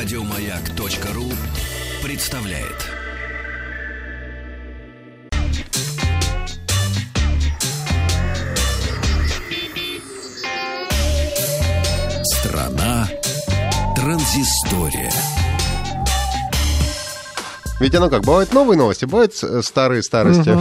Радиомаяк.ру представляет. Страна транзистория. Ведь оно как, бывают новые новости, бывают э, старые старости.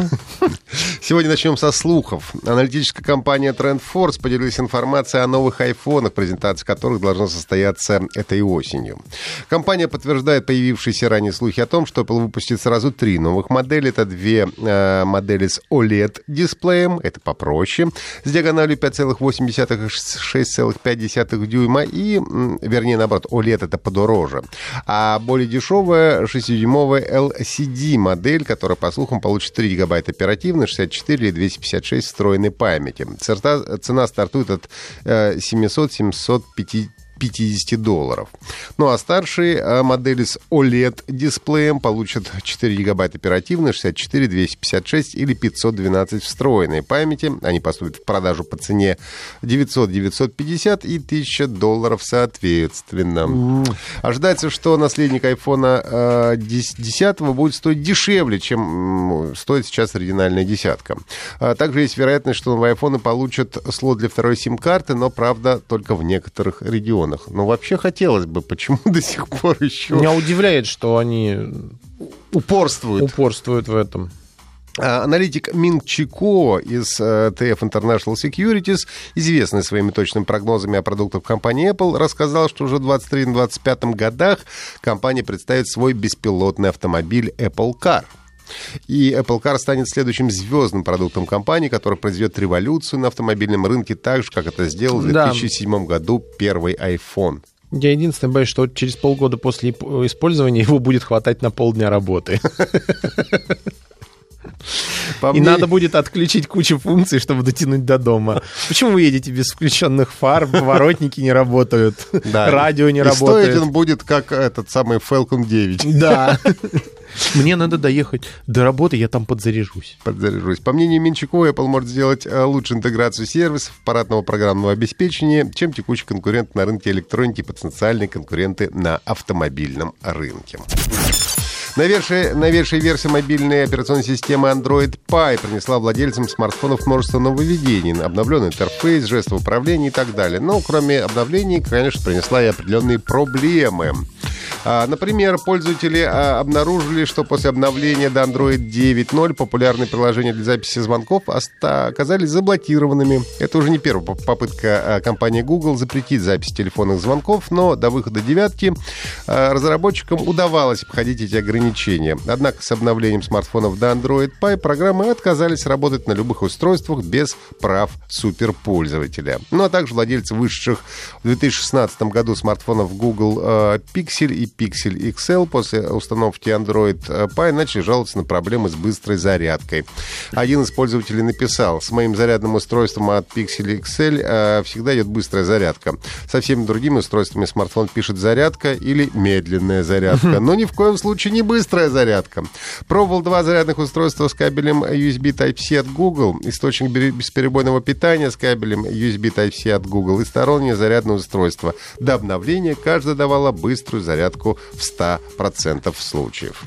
Сегодня начнем со слухов. Аналитическая компания TrendForce поделилась информацией о новых айфонах, презентация которых должна состояться этой осенью. Компания подтверждает появившиеся ранее слухи о том, что Apple выпустит сразу три новых модели. Это две э, модели с OLED-дисплеем, это попроще, с диагональю 5,8 и 6,5 дюйма, и, вернее, наоборот, OLED это подороже. А более дешевая 6-дюймовая LCD-модель, которая, по слухам, получит 3 гигабайта оперативной, 64 64 или 256 встроенной памяти. Цена стартует от 700-750 э, 50 долларов. Ну а старшие а, модели с OLED-дисплеем получат 4 гигабайта оперативной, 64, 256 или 512 встроенной памяти. Они поступят в продажу по цене 900, 950 и 1000 долларов соответственно. Ожидается, что наследник iPhone 10 будет стоить дешевле, чем стоит сейчас оригинальная десятка. А, также есть вероятность, что новые iPhone получат слот для второй сим-карты, но, правда, только в некоторых регионах регионах. Но вообще хотелось бы, почему до сих пор еще... Меня удивляет, что они упорствуют. Упорствуют в этом. А, аналитик Минг Чико из э, TF International Securities, известный своими точными прогнозами о продуктах компании Apple, рассказал, что уже в 2023-2025 годах компания представит свой беспилотный автомобиль Apple Car. И Apple Car станет следующим звездным продуктом компании, который произведет революцию на автомобильном рынке так же, как это сделал в 2007 да. году первый iPhone. Я единственное боюсь, что через полгода после использования его будет хватать на полдня работы. По и мне... надо будет отключить кучу функций, чтобы дотянуть до дома. Почему вы едете без включенных фар, поворотники не работают, да. радио не и работает? стоить он будет как этот самый Falcon 9. Да. Мне надо доехать до работы, я там подзаряжусь. Подзаряжусь. По мнению Минчакова, Apple может сделать э, лучшую интеграцию сервисов аппаратного программного обеспечения, чем текущий конкурент на рынке электроники и потенциальные конкуренты на автомобильном рынке. Новейшая, новейшая версия мобильной операционной системы Android Pie принесла владельцам смартфонов множество нововведений. Обновленный интерфейс, жестов управления и так далее. Но кроме обновлений, конечно, принесла и определенные проблемы. А, например, пользователи а, обнаружили, что после обновления до Android 9.0 популярные приложения для записи звонков оказались заблокированными. Это уже не первая попытка а, компании Google запретить запись телефонных звонков, но до выхода девятки разработчикам удавалось обходить эти ограничения. Однако с обновлением смартфонов до Android Pie программы отказались работать на любых устройствах без прав суперпользователя. Ну а также владельцы вышедших в 2016 году смартфонов Google Pixel и Pixel XL после установки Android Pie начали жаловаться на проблемы с быстрой зарядкой. Один из пользователей написал, с моим зарядным устройством от Pixel XL э, всегда идет быстрая зарядка. Со всеми другими устройствами смартфон пишет зарядка или медленная зарядка, но ни в коем случае не быстрая зарядка. Пробовал два зарядных устройства с кабелем USB Type-C от Google, источник бесперебойного питания с кабелем USB Type-C от Google и стороннее зарядное устройство. До обновления каждое давало быструю зарядку ошибку в 100% случаев.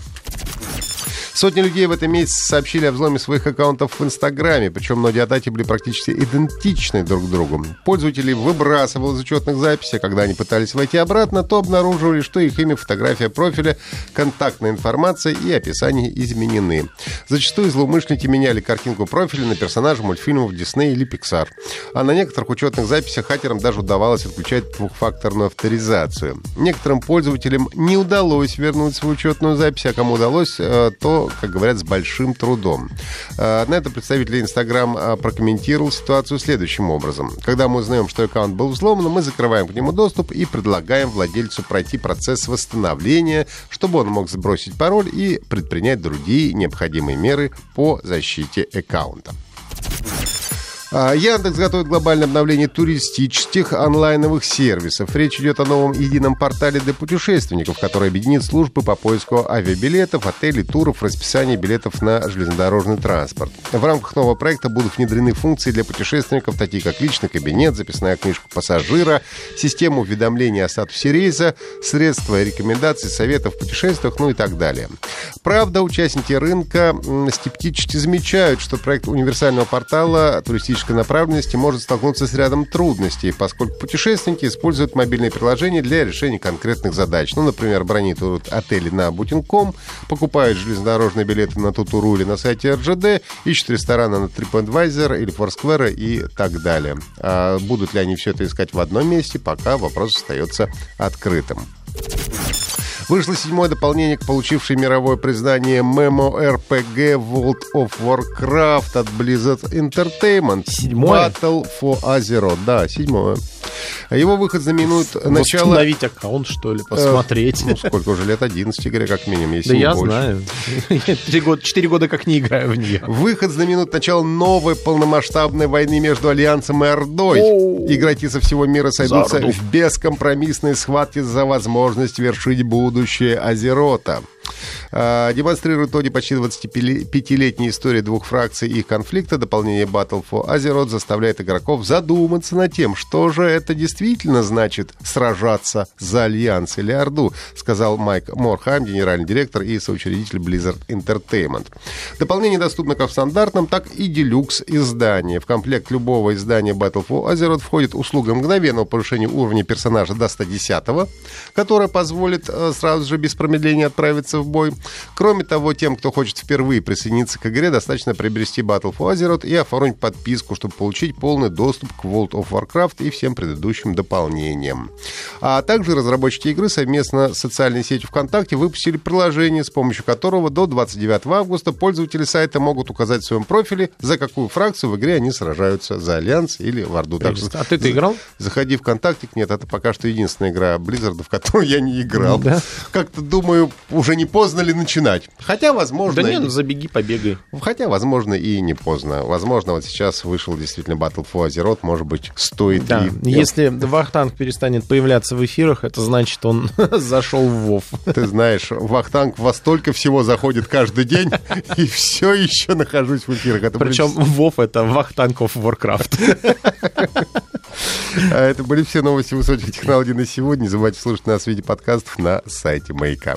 Сотни людей в этом месяце сообщили о взломе своих аккаунтов в Инстаграме, причем многие атаки были практически идентичны друг другу. Пользователи выбрасывал из учетных записей, когда они пытались войти обратно, то обнаруживали, что их имя, фотография профиля, контактная информация и описание изменены. Зачастую злоумышленники меняли картинку профиля на персонажа мультфильмов Disney или Pixar. А на некоторых учетных записях хакерам даже удавалось отключать двухфакторную авторизацию. Некоторым пользователям не удалось вернуть свою учетную запись, а кому удалось, э, как говорят, с большим трудом. А, на это представитель Инстаграм а, прокомментировал ситуацию следующим образом. Когда мы узнаем, что аккаунт был взломан, мы закрываем к нему доступ и предлагаем владельцу пройти процесс восстановления, чтобы он мог сбросить пароль и предпринять другие необходимые меры по защите аккаунта. А, Яндекс готовит глобальное обновление туристических онлайновых сервисов. Речь идет о новом едином портале для путешественников, который объединит службы по поиску авиабилетов, отелей, туров, расписания билетов на железнодорожный транспорт. В рамках нового проекта будут внедрены функции для путешественников, такие как личный кабинет, записная книжка пассажира, система уведомления о статусе рейса, средства рекомендаций, советов в путешествиях, ну и так далее. Правда, участники рынка скептически замечают, что проект универсального портала туристических туристической направленности может столкнуться с рядом трудностей, поскольку путешественники используют мобильные приложения для решения конкретных задач. Ну, например, бронируют отели на Booking.com, покупают железнодорожные билеты на Тутуру или на сайте РЖД, ищут рестораны на TripAdvisor или Foursquare и так далее. А будут ли они все это искать в одном месте, пока вопрос остается открытым. Вышло седьмое дополнение к получившей мировое признание MMORPG World of Warcraft от Blizzard Entertainment. Седьмое? Battle for Azeroth. Да, седьмое. Его выход знаменует начало... Установить аккаунт, что ли, посмотреть. Э, ну, сколько уже лет? 11 игре, как минимум, если Да не я больше. знаю. Четыре года, четыре года как не играю в нее. Выход знаменует начало новой полномасштабной войны между Альянсом и Ордой. Игроки со всего мира сойдутся в бескомпромиссной схватке за возможность вершить будущее Азерота. А, Демонстрирует Тони почти 25-летней истории двух фракций и их конфликта. Дополнение Battle for Azeroth заставляет игроков задуматься над тем, что же это действительно значит сражаться за Альянс или Орду, сказал Майк Морхайм, генеральный директор и соучредитель Blizzard Entertainment. Дополнение доступно как в стандартном, так и deluxe издании. В комплект любого издания Battle for Azeroth входит услуга мгновенного повышения уровня персонажа до 110 которая позволит э, сразу же без промедления отправиться в бой. Кроме того, тем, кто хочет впервые присоединиться к игре, достаточно приобрести Battle for Azeroth и оформить подписку, чтобы получить полный доступ к World of Warcraft и всем предыдущим дополнениям. А также разработчики игры совместно с социальной сетью ВКонтакте выпустили приложение, с помощью которого до 29 августа пользователи сайта могут указать в своем профиле, за какую фракцию в игре они сражаются, за Альянс или в Орду. Так А ты-то играл? Заходи в ВКонтактик. Нет, это пока что единственная игра Blizzard, в которую я не играл. Да? Как-то думаю, уже не поздно ли начинать. Хотя, возможно... Да и- нет, ну забеги, побегай. Хотя, возможно, и не поздно. Возможно, вот сейчас вышел действительно Battle for Azeroth, может быть, стоит Да, и... если Вахтанг перестанет появляться в эфирах, это значит, он зашел в Вов. Ты знаешь, Вахтанг во столько всего заходит каждый день, и все еще нахожусь в эфирах. Это были Причем Вов — это Вахтанг of Warcraft. А Это были все новости высоких технологий на сегодня. Не забывайте слушать нас в виде подкастов на сайте Маяка.